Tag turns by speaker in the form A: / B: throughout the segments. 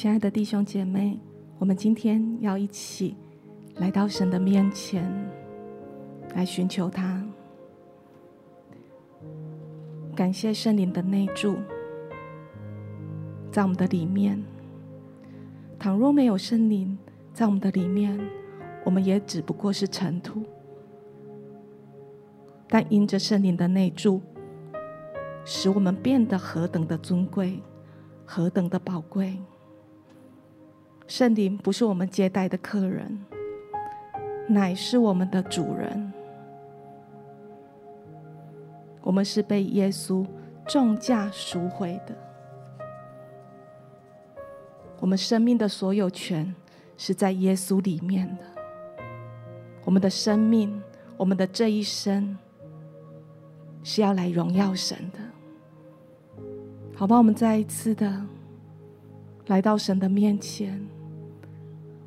A: 亲爱的弟兄姐妹，我们今天要一起来到神的面前，来寻求他。感谢圣灵的内住，在我们的里面。倘若没有圣灵在我们的里面，我们也只不过是尘土。但因着圣灵的内住，使我们变得何等的尊贵，何等的宝贵。圣灵不是我们接待的客人，乃是我们的主人。我们是被耶稣重价赎回的。我们生命的所有权是在耶稣里面的。我们的生命，我们的这一生，是要来荣耀神的。好吧，我们再一次的来到神的面前。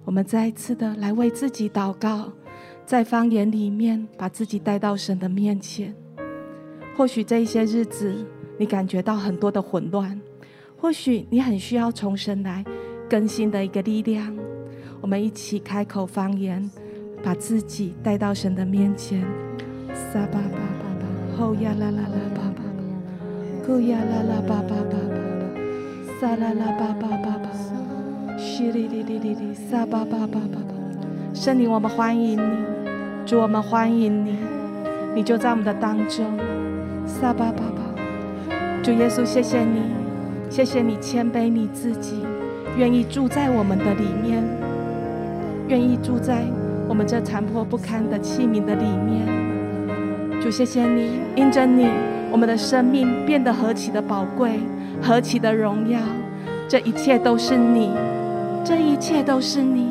A: 我们再一次的来为自己祷告，在方言里面把自己带到神的面前。或许这一些日子你感觉到很多的混乱，或许你很需要从神来更新的一个力量。我们一起开口方言，把自己带到神的面前。撒巴巴巴巴，后呀啦啦啦巴巴，咕呀啦啦巴巴巴巴，撒啦啦巴巴巴巴。淅沥沥沥沥沥，撒巴巴巴巴巴，圣灵，我们欢迎你，主，我们欢迎你，你就在我们的当中，撒巴巴巴，主耶稣，谢谢你，谢谢你谦卑你自己，愿意住在我们的里面，愿意住在我们这残破不堪的器皿的里面，主，谢谢你，因着你，我们的生命变得何其的宝贵，何其的荣耀，这一切都是你。这一切都是你，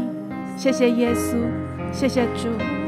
A: 谢谢耶稣，谢谢主。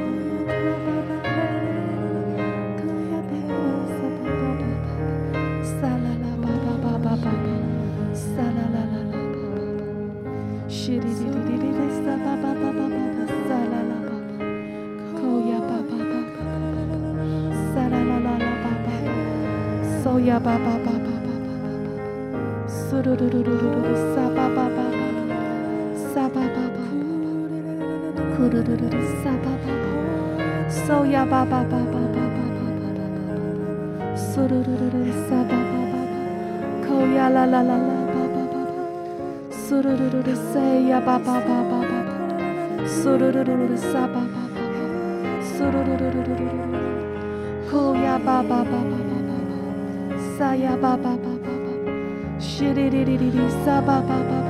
A: 淅沥沥沥沥，撒巴巴巴巴。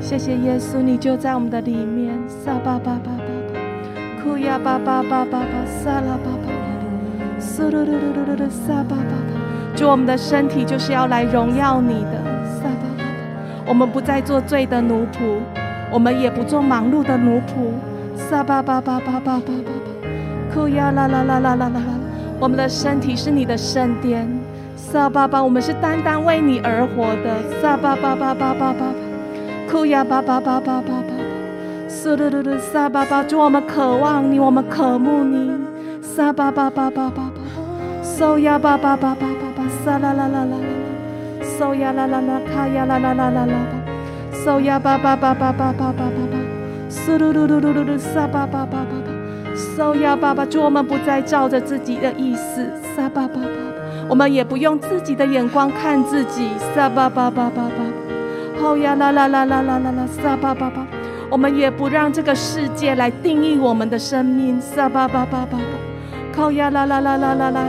A: 谢谢耶稣，你就在我们的里面。撒巴巴巴巴巴，库呀巴巴巴巴巴，撒拉巴巴巴，苏噜噜噜噜噜，撒巴巴巴。主，我们的身体就是要来荣耀你的。撒巴巴巴，我们不再做罪的奴仆，我们也不做忙碌的奴仆。撒巴巴巴巴巴巴巴巴，库呀啦啦啦啦啦啦啦，我们的身体是你的圣殿。撒巴巴，我们是单单为你而活的。撒巴巴巴巴巴巴。库呀巴巴巴巴巴巴。巴，苏噜噜噜撒巴巴，主我们渴望你，我们渴慕你，撒巴巴巴巴巴巴，苏呀巴巴巴巴巴巴，撒啦啦啦啦啦啦，苏呀啦啦啦卡呀啦啦啦啦啦。巴，苏呀巴巴巴巴巴巴巴巴。巴，苏噜噜噜噜噜噜撒巴巴巴巴巴，苏呀巴巴，主我们不再照着自己的意思，撒巴巴巴巴，我们也不用自己的眼光看自己，撒巴巴巴巴巴。后呀啦啦啦啦啦啦啦，撒巴巴巴，我们也不让这个世界来定义我们的生命，撒巴巴巴巴巴，后呀啦啦啦啦啦啦，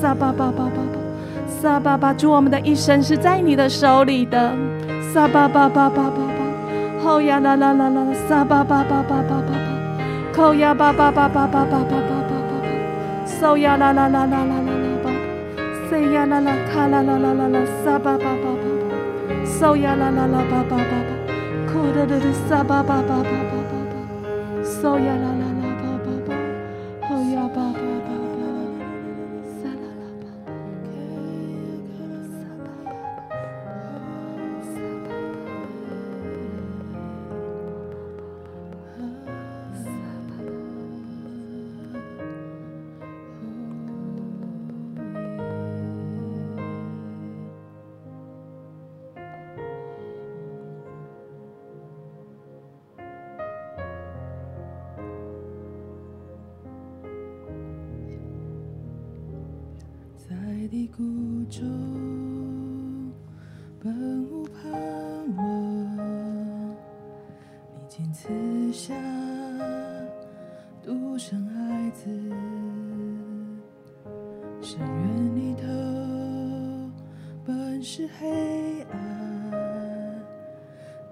A: 撒巴巴巴巴巴，撒巴巴，祝我们的一生是在你的手里的，撒巴巴巴巴巴。巴，后呀啦啦啦啦，撒巴巴巴巴巴巴巴，后呀巴巴巴巴巴巴巴巴巴巴，收呀啦啦啦啦啦。Say ya la la ka la la la la la sa ba. So ya la la la ba. Ko
B: da la la. 本无独生孩子深渊里头是黑暗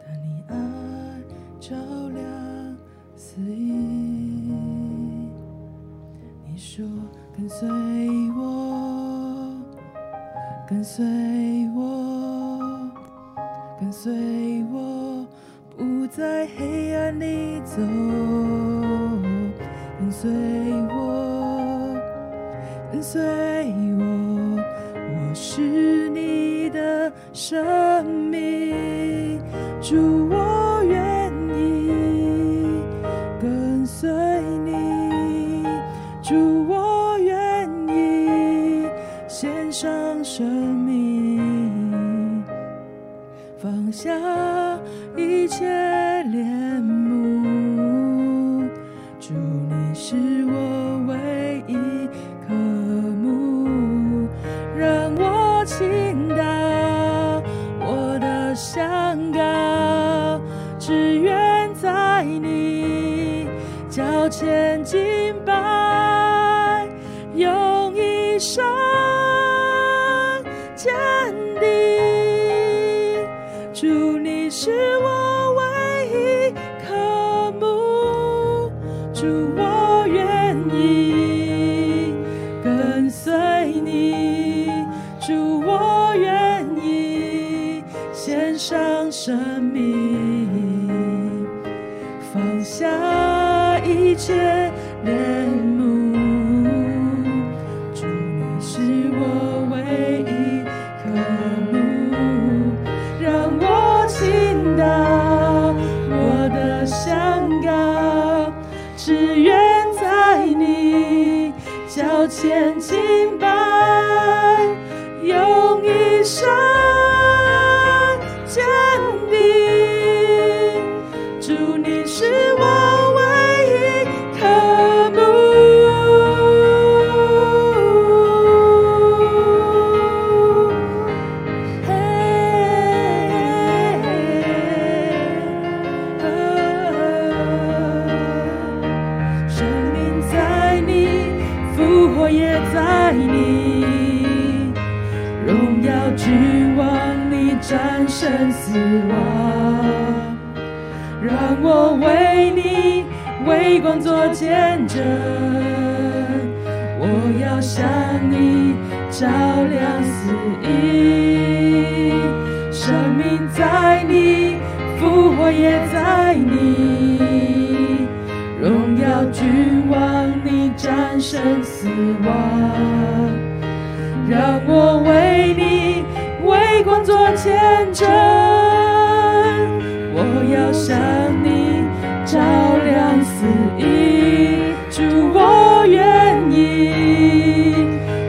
B: 但你爱照亮四溢你说跟随跟随我，跟随我，不在黑暗里走。跟随我。跟随。荣耀君王你战胜死亡。让我为你为光做见证我要向你照亮死因生命在你复活也在你荣耀君王你战胜死亡让我为你为光做见证，我要向你照亮四溢。主，我愿意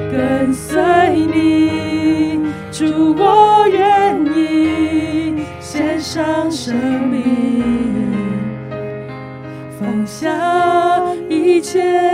B: 跟随你。主，我愿意献上生命，放下一切。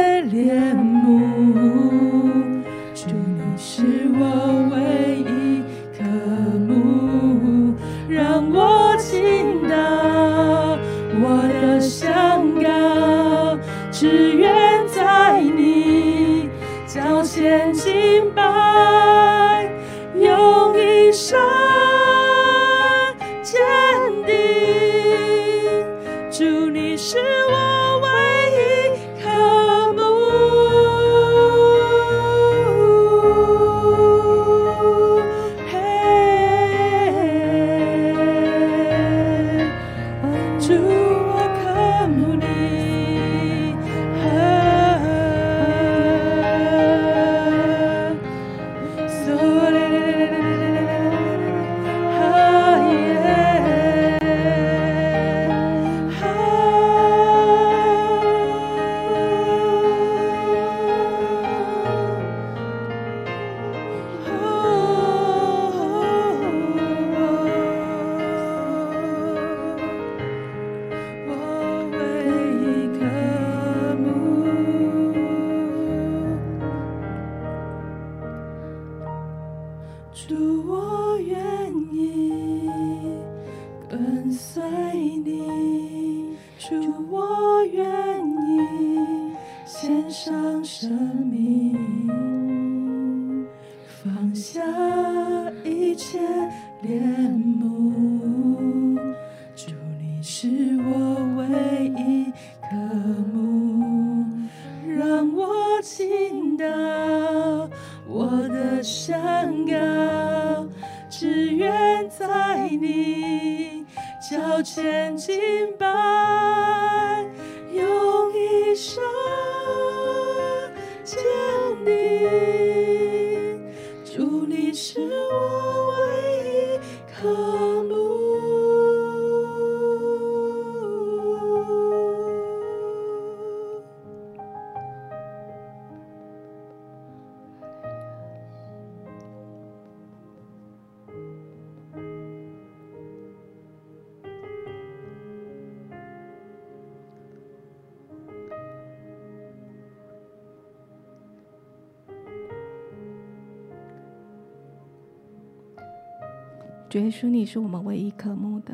B: 主
A: 耶稣，你是我们唯一可慕的。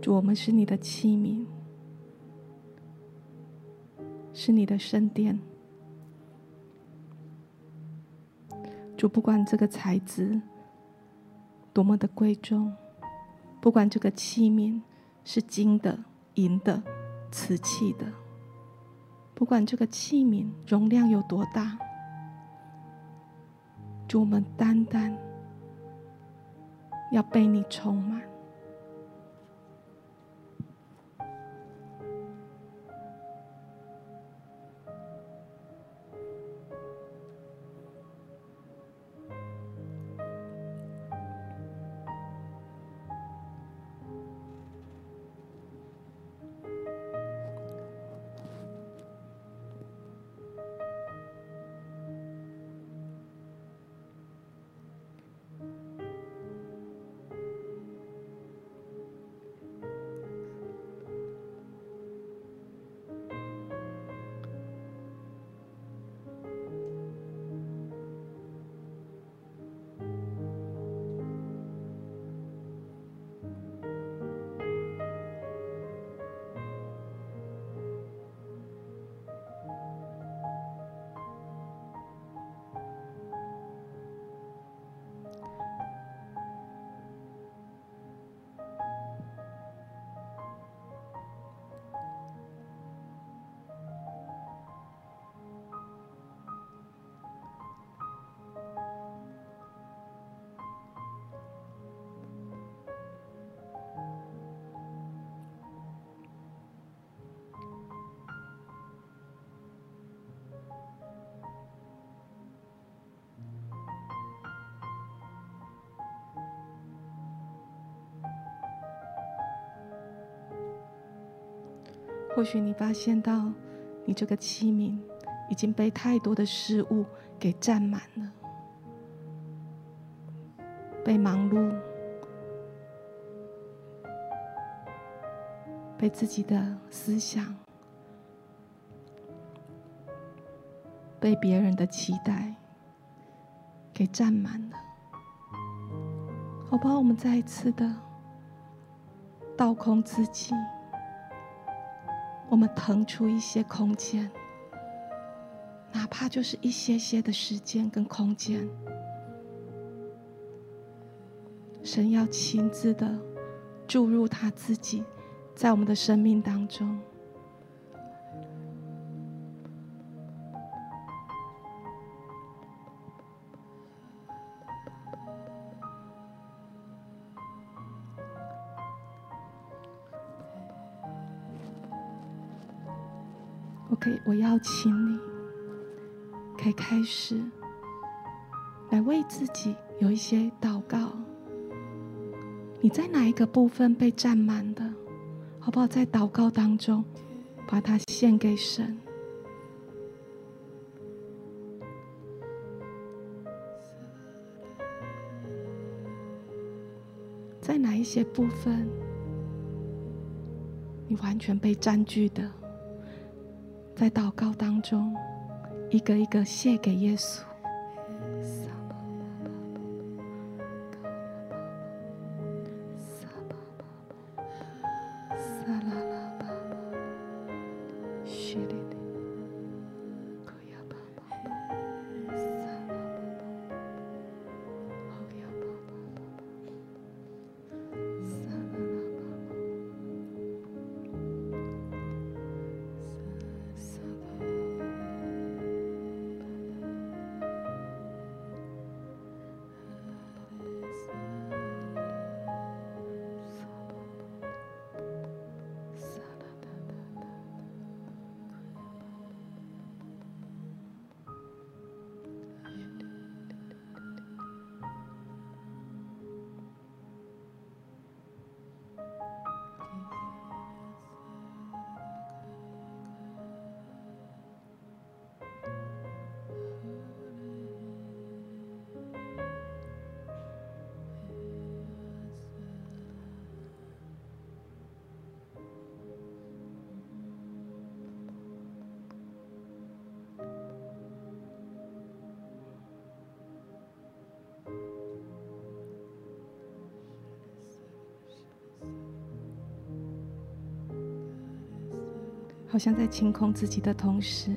A: 主，我们是你的器皿，是你的圣殿。主，不管这个材质多么的贵重，不管这个器皿是金的、银的、瓷器的，不管这个器皿容量有多大。主，我们单单要被你充满。或许你发现到，你这个器皿已经被太多的事物给占满了，被忙碌，被自己的思想，被别人的期待给占满了。好吧，我们再一次的倒空自己。我们腾出一些空间，哪怕就是一些些的时间跟空间，神要亲自的注入他自己在我们的生命当中。可以我邀请你，可以开始来为自己有一些祷告。你在哪一个部分被占满的？好不好？在祷告当中，把它献给神。在哪一些部分，你完全被占据的？在祷告当中，一个一个献给耶稣。好像在清空自己的同时，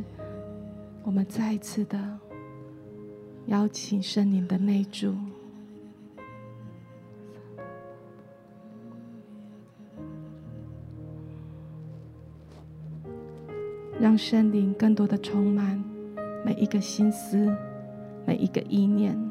A: 我们再一次的邀请圣灵的内住，让圣灵更多的充满每一个心思，每一个意念。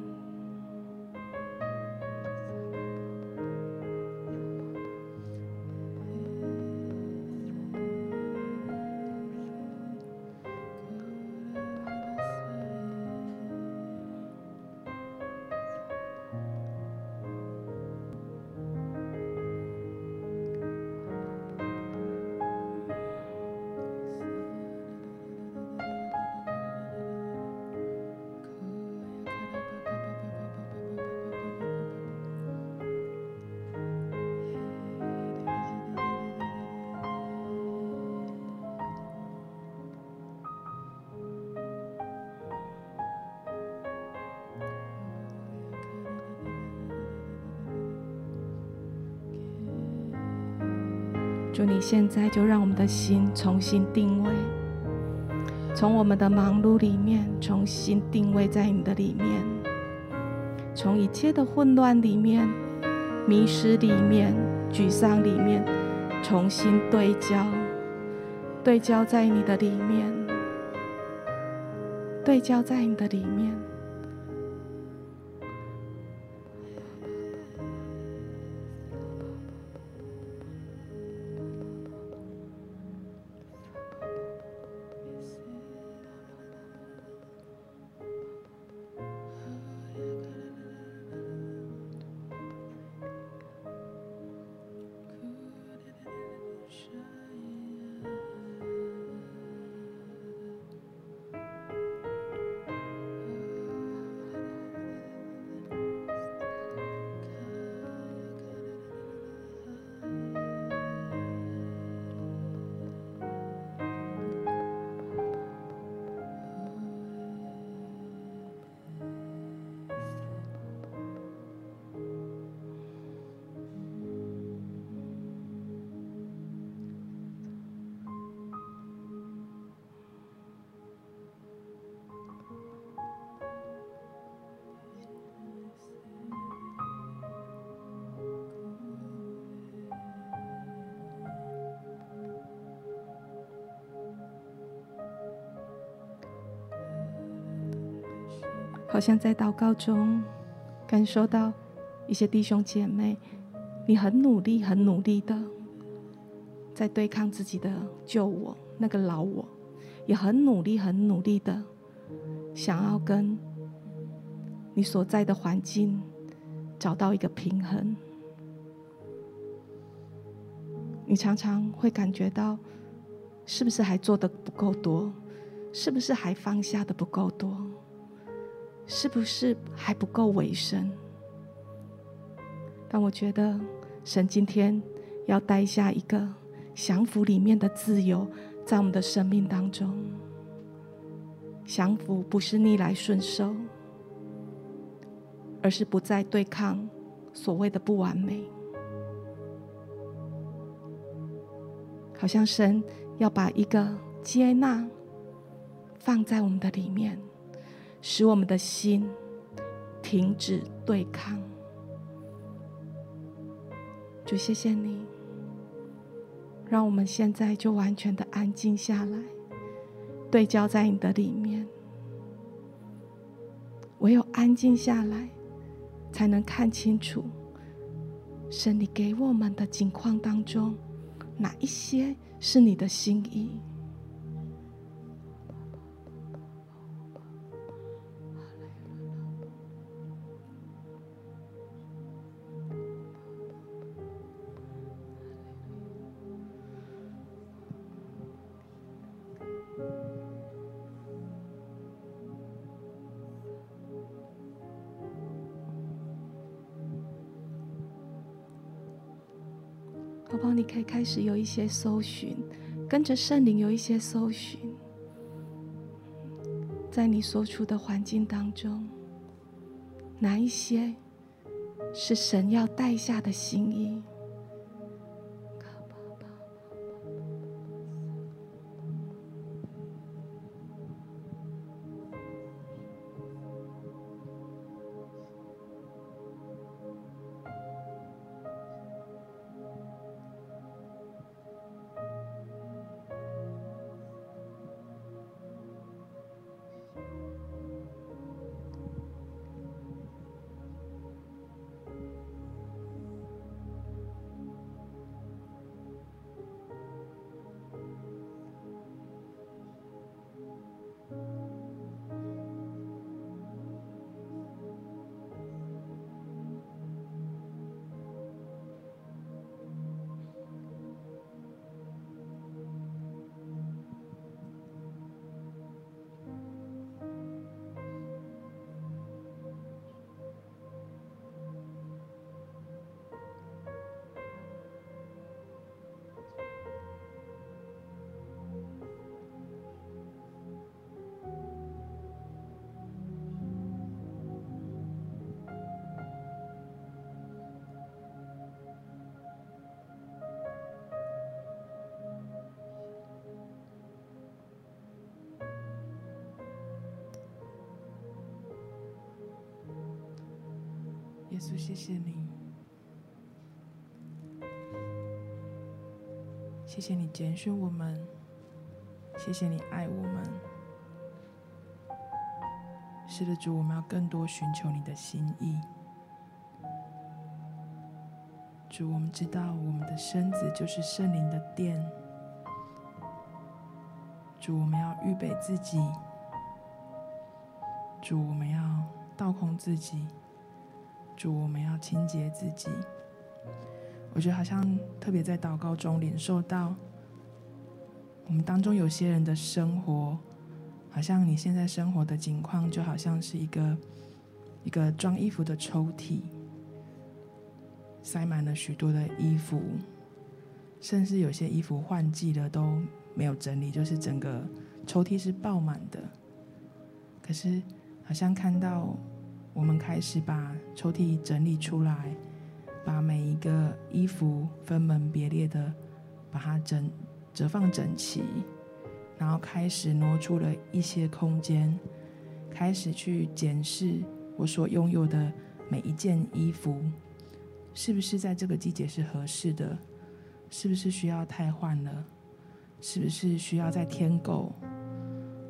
A: 主，你现在就让我们的心重新定位，从我们的忙碌里面重新定位在你的里面，从一切的混乱里面、迷失里面、沮丧里面，重新对焦，对焦在你的里面，对焦在你的里面。好像在祷告中，感受到一些弟兄姐妹，你很努力、很努力的在对抗自己的旧我，那个老我，也很努力、很努力的想要跟你所在的环境找到一个平衡。你常常会感觉到，是不是还做的不够多？是不是还放下的不够多？是不是还不够委身？但我觉得神今天要带下一个降服里面的自由，在我们的生命当中。降服不是逆来顺受，而是不再对抗所谓的不完美。好像神要把一个接纳放在我们的里面，使我们的心停止对抗。主，谢谢你，让我们现在就完全的安静下来，对焦在你的里面。唯有安静下来，才能看清楚神你给我们的境况当中。哪一些是你的心意？开始有一些搜寻，跟着圣灵有一些搜寻，在你所处的环境当中，哪一些是神要带下的心意？
C: 耶稣，谢谢你，谢谢你拣选我们，谢谢你爱我们。是的，主，我们要更多寻求你的心意。主，我们知道我们的身子就是圣灵的殿。主，我们要预备自己。主，我们要倒空自己。主，我们要清洁自己。我觉得好像特别在祷告中领受到，我们当中有些人的生活，好像你现在生活的境况，就好像是一个一个装衣服的抽屉，塞满了许多的衣服，甚至有些衣服换季了都没有整理，就是整个抽屉是爆满的。可是好像看到。我们开始把抽屉整理出来，把每一个衣服分门别类的把它整折放整齐，然后开始挪出了一些空间，开始去检视我所拥有的每一件衣服，是不是在这个季节是合适的？是不是需要太换了？是不是需要再添购？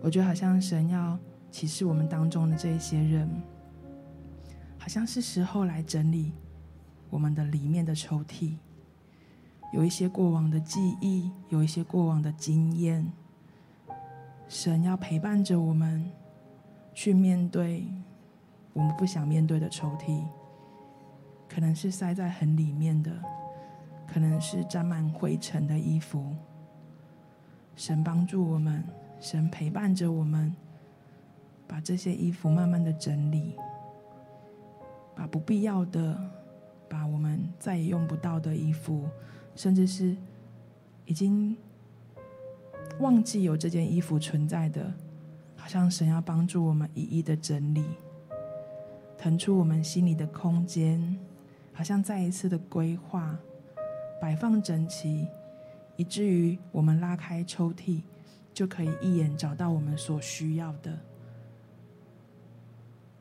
C: 我觉得好像神要启示我们当中的这一些人。好像是时候来整理我们的里面的抽屉，有一些过往的记忆，有一些过往的经验。神要陪伴着我们去面对我们不想面对的抽屉，可能是塞在很里面的，可能是沾满灰尘的衣服。神帮助我们，神陪伴着我们，把这些衣服慢慢的整理。把不必要的，把我们再也用不到的衣服，甚至是已经忘记有这件衣服存在的，好像神要帮助我们一一的整理，腾出我们心里的空间，好像再一次的规划，摆放整齐，以至于我们拉开抽屉，就可以一眼找到我们所需要的。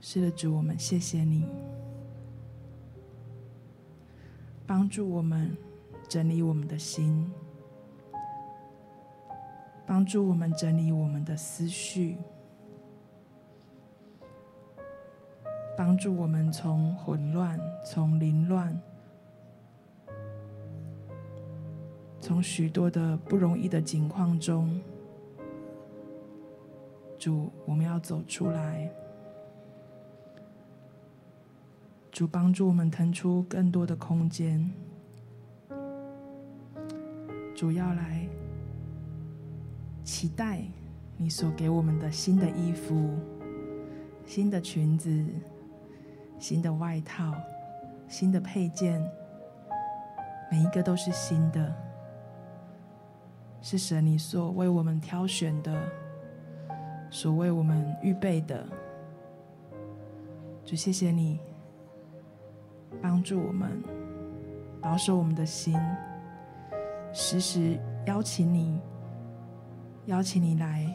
C: 是的，主，我们谢谢你，帮助我们整理我们的心，帮助我们整理我们的思绪，帮助我们从混乱、从凌乱、从许多的不容易的境况中，主，我们要走出来。主帮助我们腾出更多的空间，主要来期待你所给我们的新的衣服、新的裙子、新的外套、新的配件，每一个都是新的，是神你所为我们挑选的，所为我们预备的。主，谢谢你。帮助我们保守我们的心，时时邀请你，邀请你来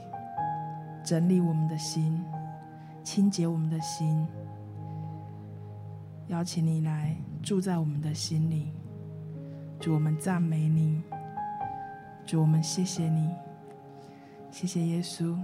C: 整理我们的心，清洁我们的心，邀请你来住在我们的心里。主，我们赞美你，主，我们谢谢你，谢谢耶稣。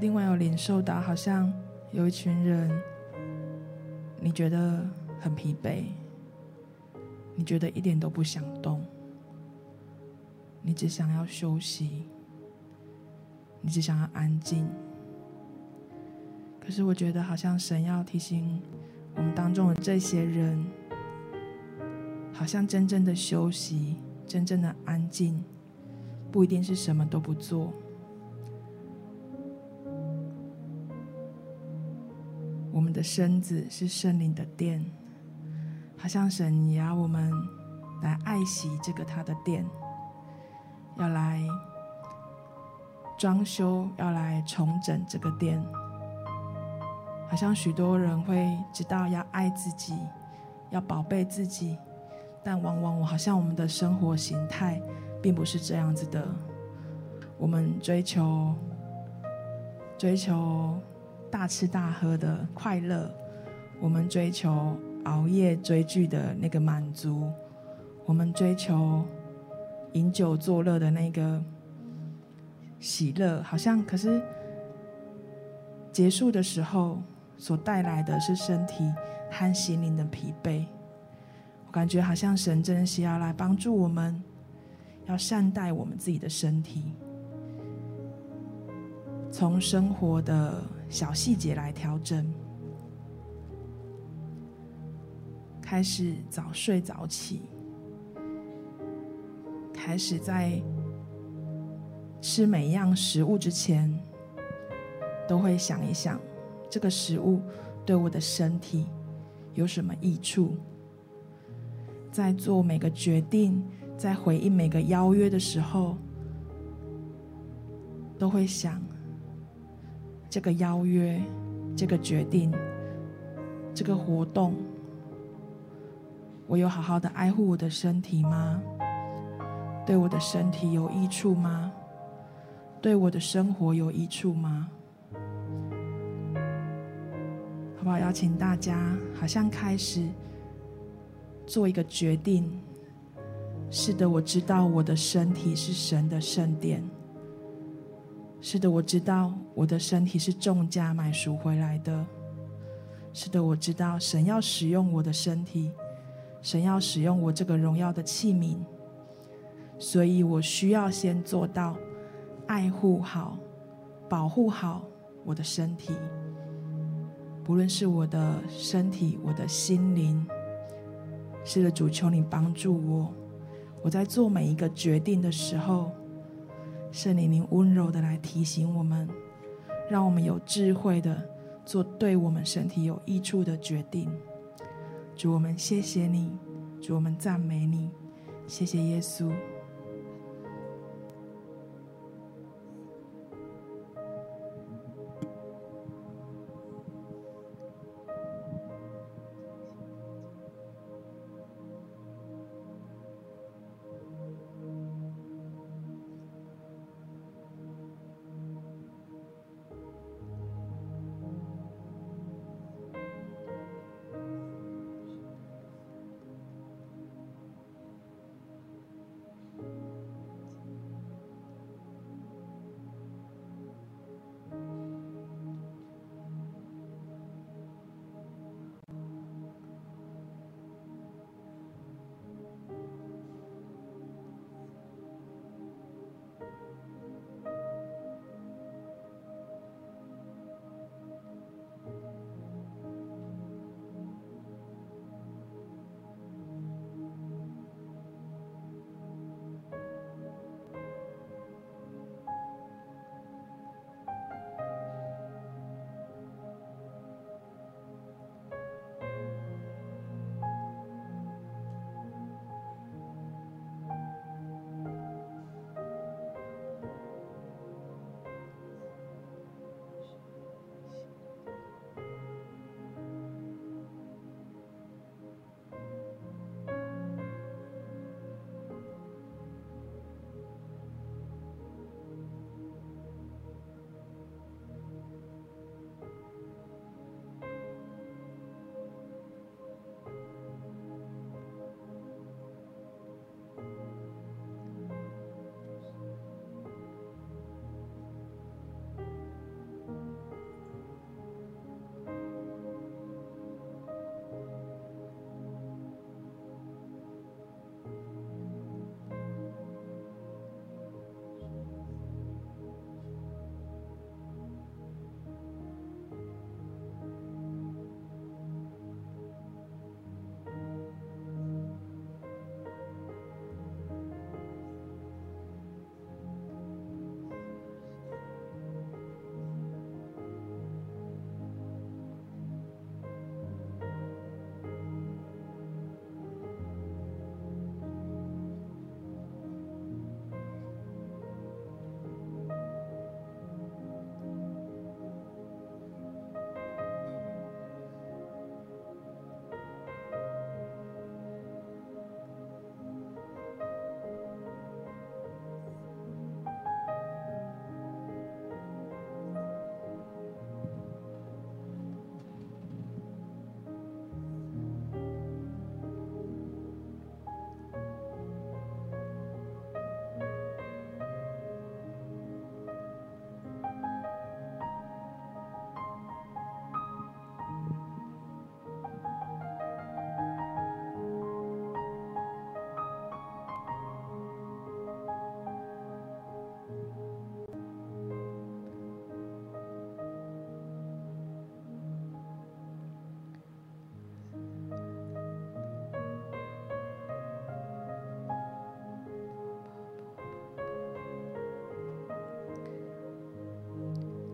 C: 另外，有领受到，好像有一群人，你觉得很疲惫，你觉得一点都不想动，你只想要休息，你只想要安静。可是，我觉得好像神要提醒我们当中的这些人，好像真正的休息、真正的安静，不一定是什么都不做。的身子是圣灵的殿，好像神也要我们来爱惜这个他的殿，要来装修，要来重整这个殿。好像许多人会知道要爱自己，要宝贝自己，但往往我好像我们的生活形态并不是这样子的。我们追求，追求。大吃大喝的快乐，我们追求熬夜追剧的那个满足，我们追求饮酒作乐的那个喜乐，好像可是结束的时候所带来的是身体和心灵的疲惫。我感觉好像神真是要来帮助我们，要善待我们自己的身体，从生活的。小细节来调整，开始早睡早起，开始在吃每一样食物之前，都会想一想这个食物对我的身体有什么益处。在做每个决定，在回应每个邀约的时候，都会想。这个邀约，这个决定，这个活动，我有好好的爱护我的身体吗？对我的身体有益处吗？对我的生活有益处吗？好不好？邀请大家，好像开始做一个决定。是的，我知道我的身体是神的圣殿。是的，我知道我的身体是重价买赎回来的。是的，我知道神要使用我的身体，神要使用我这个荣耀的器皿，所以我需要先做到爱护好、保护好我的身体，不论是我的身体、我的心灵。是的，主，求你帮助我，我在做每一个决定的时候，圣灵，您温柔的来提醒我们，让我们有智慧的做对我们身体有益处的决定。主，我们谢谢你，主，我们赞美你，谢谢耶稣。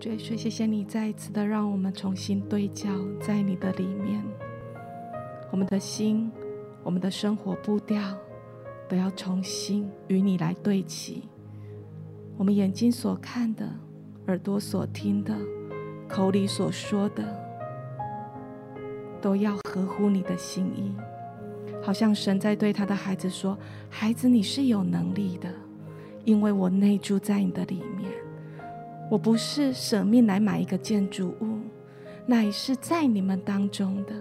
A: 主耶稣，谢谢你再一次的让我们重新对焦在你的里面，我们的心、我们的生活步调都要重新与你来对齐。我们眼睛所看的、耳朵所听的、口里所说的，都要合乎你的心意。好像神在对他的孩子说：“孩子，你是有能力的，因为我内住在你的里面。”我不是舍命来买一个建筑物，乃是在你们当中的。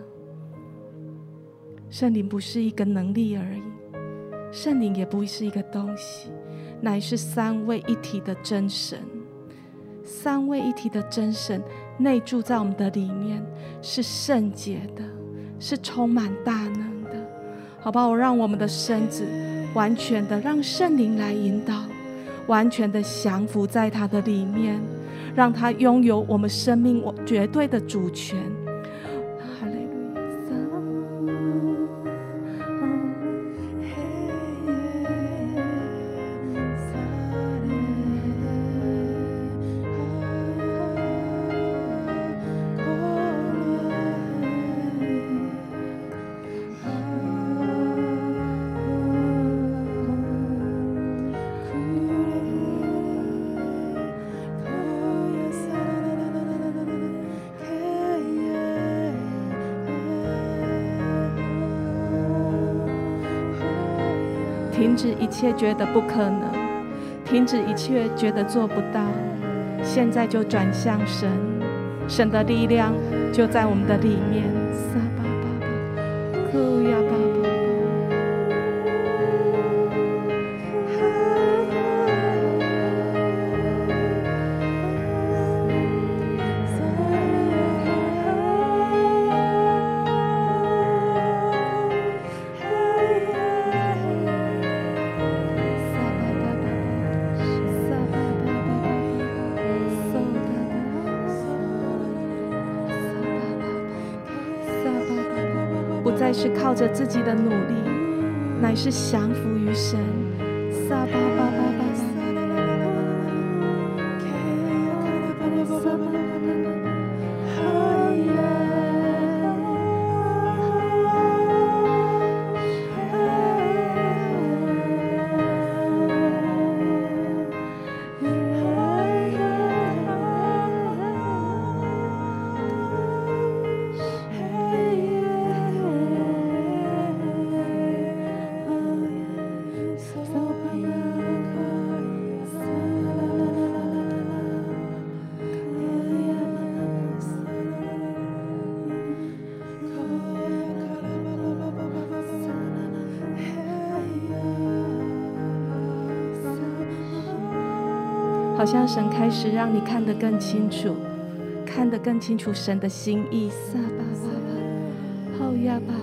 A: 圣灵不是一个能力而已，圣灵也不是一个东西，乃是三位一体的真神。三位一体的真神内住在我们的里面，是圣洁的，是充满大能的。
B: 好不好？让我们的身子完全的让圣灵来引导，完全的降服在他的里面，让他拥有我们生命我绝对的主权。是一切觉得不可能，停止一切觉得做不到，现在就转向神，神的力量就在我们的里面。靠着自己的努力，乃是降服于神。像神开始让你看得更清楚，看得更清楚神的心意。撒巴巴巴，好呀巴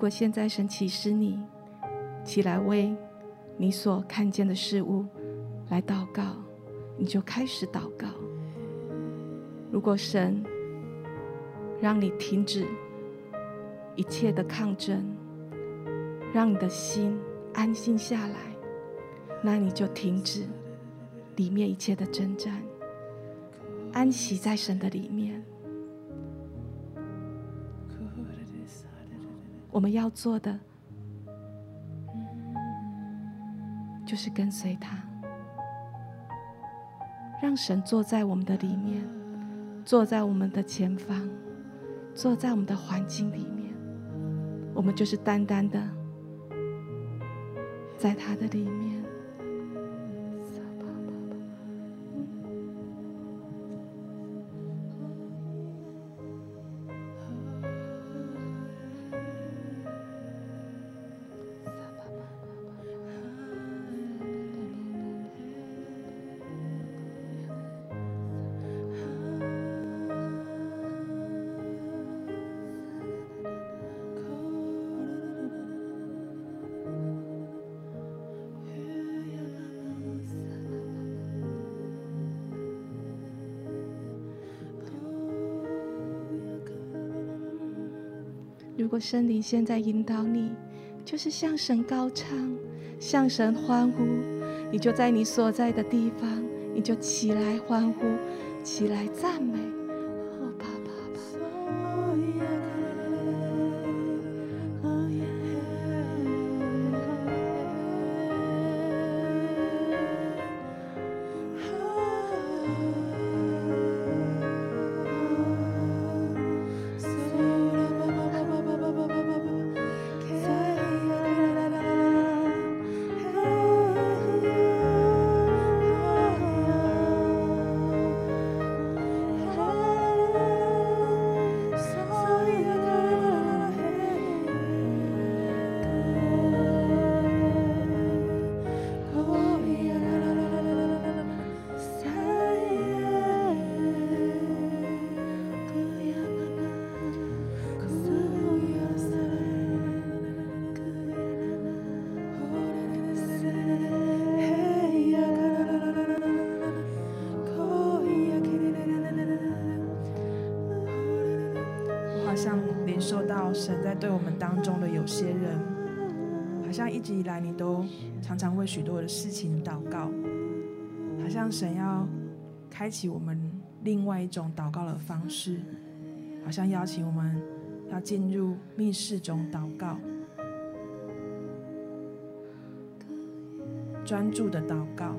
B: 如果现在神启示你起来为你所看见的事物来祷告，你就开始祷告。如果神让你停止一切的抗争，让你的心安静下来，那你就停止里面一切的征战，安息在神的里面。我们要做的，就是跟随他，让神坐在我们的里面，坐在我们的前方，坐在我们的环境里面。我们就是单单的在他的里面。圣灵现在引导你，就是向神高唱，向神欢呼，你就在你所在的地方，你就起来欢呼，起来赞美。
C: 神在对我们当中的有些人，好像一直以来你都常常为许多的事情祷告，好像神要开启我们另外一种祷告的方式，好像邀请我们要进入密室中祷告，专注的祷告。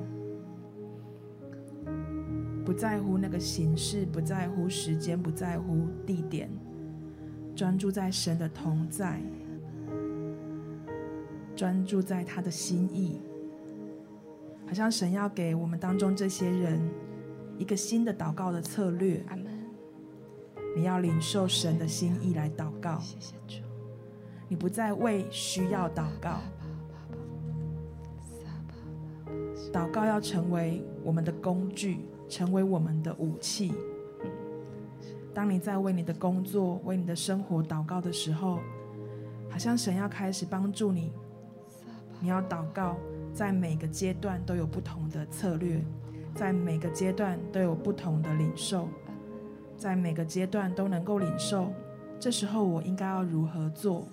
C: 不在乎那个形式，不在乎时间，不在乎地点，专注在神的同在，专注在他的心意。好像神要给我们当中这些人一个新的祷告的策略。阿门。你要领受神的心意来祷告。谢谢主。你不再为需要祷告，祷告要成为我们的工具。成为我们的武器。当你在为你的工作、为你的生活祷告的时候，好像神要开始帮助你。你要祷告，在每个阶段都有不同的策略，在每个阶段都有不同的领受，在每个阶段都能够领受。这时候我应该要如何做？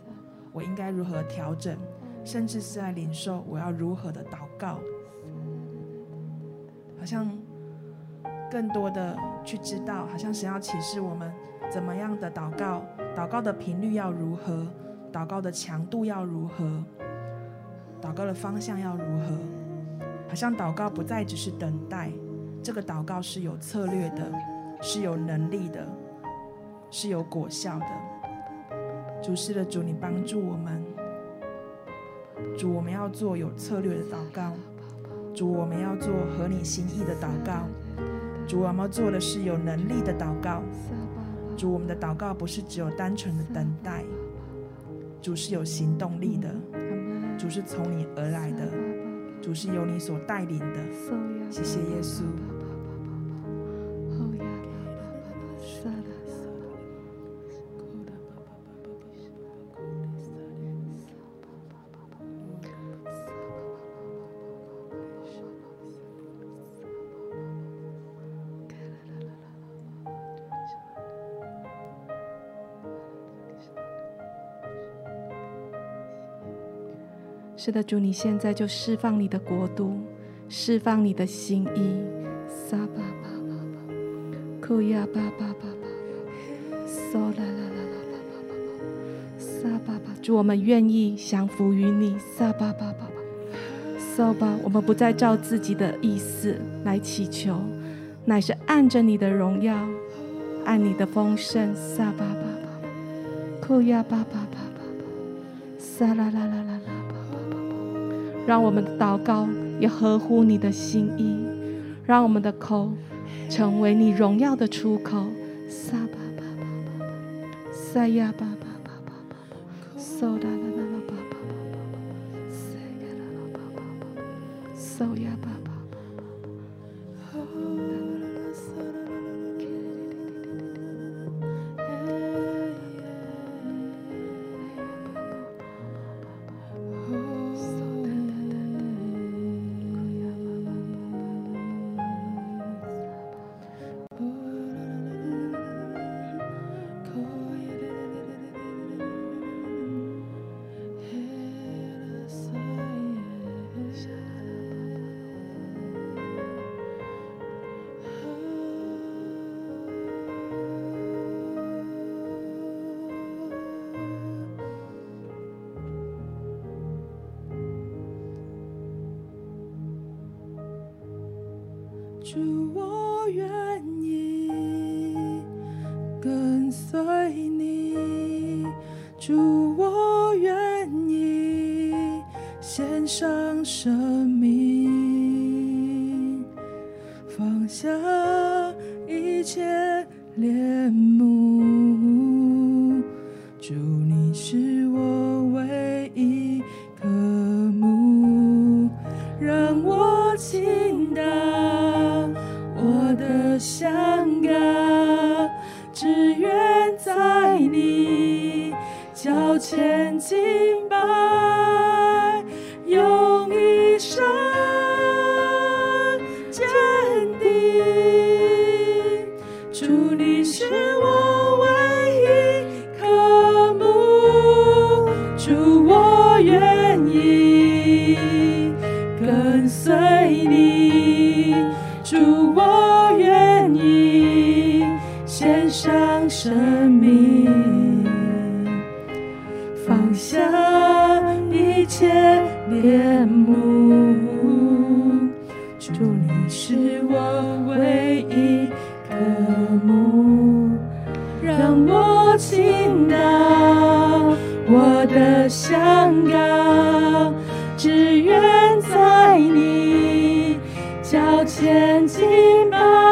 C: 我应该如何调整？甚至是在领受，我要如何的祷告？好像。更多的去知道，好像神要启示我们怎么样的祷告，祷告的频率要如何，祷告的强度要如何，祷告的方向要如何。好像祷告不再只是等待，这个祷告是有策略的，是有能力的，是有果效的。主是的主，你帮助我们。主，我们要做有策略的祷告。主，我们要做合你心意的祷告。主，我们做的是有能力的祷告。主，我们的祷告不是只有单纯的等待，主是有行动力的。主是从你而来的，主是由你所带领的。谢谢耶稣。
B: 是的，主，你现在就释放你的国度，释放你的心意。撒巴巴巴巴，库亚巴巴巴巴，索啦啦啦啦啦啦啦，撒巴巴。主，我们愿意降服于你。撒巴巴巴巴，撒巴。我们不再照自己的意思来祈求，乃是按着你的荣耀，按你的丰盛。撒巴巴巴，库亚巴巴巴巴巴，撒啦啦啦啦。让我们的祷告也合乎你的心意，让我们的口成为你荣耀的出口。撒巴巴巴巴巴，撒呀巴巴巴巴巴巴，撒啦主，我愿意跟随你。主，我愿意献上生命，前敬拜。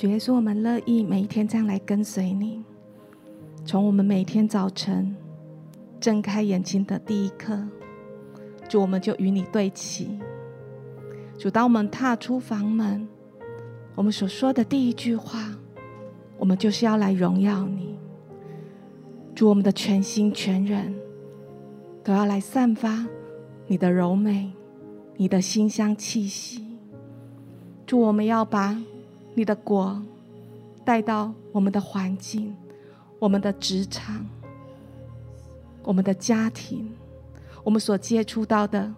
B: 主
A: 耶稣，我们乐意每一天这样来跟随你。从我们每天早晨睁开眼睛的第一刻，主，我们就与你对齐。主，当我们踏出房门，我们所说的第一句话，我们就是要来荣耀你。主，我们的全心全人都要来散发你的柔美，你的馨香气息。主，我们要把。你的国带到我们的环境、我们的职场、我们的家庭，我们所接触到的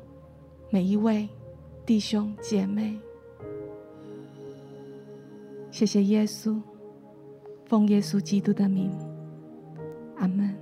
A: 每一位弟兄姐妹。谢谢耶稣，奉耶稣基督的名，阿门。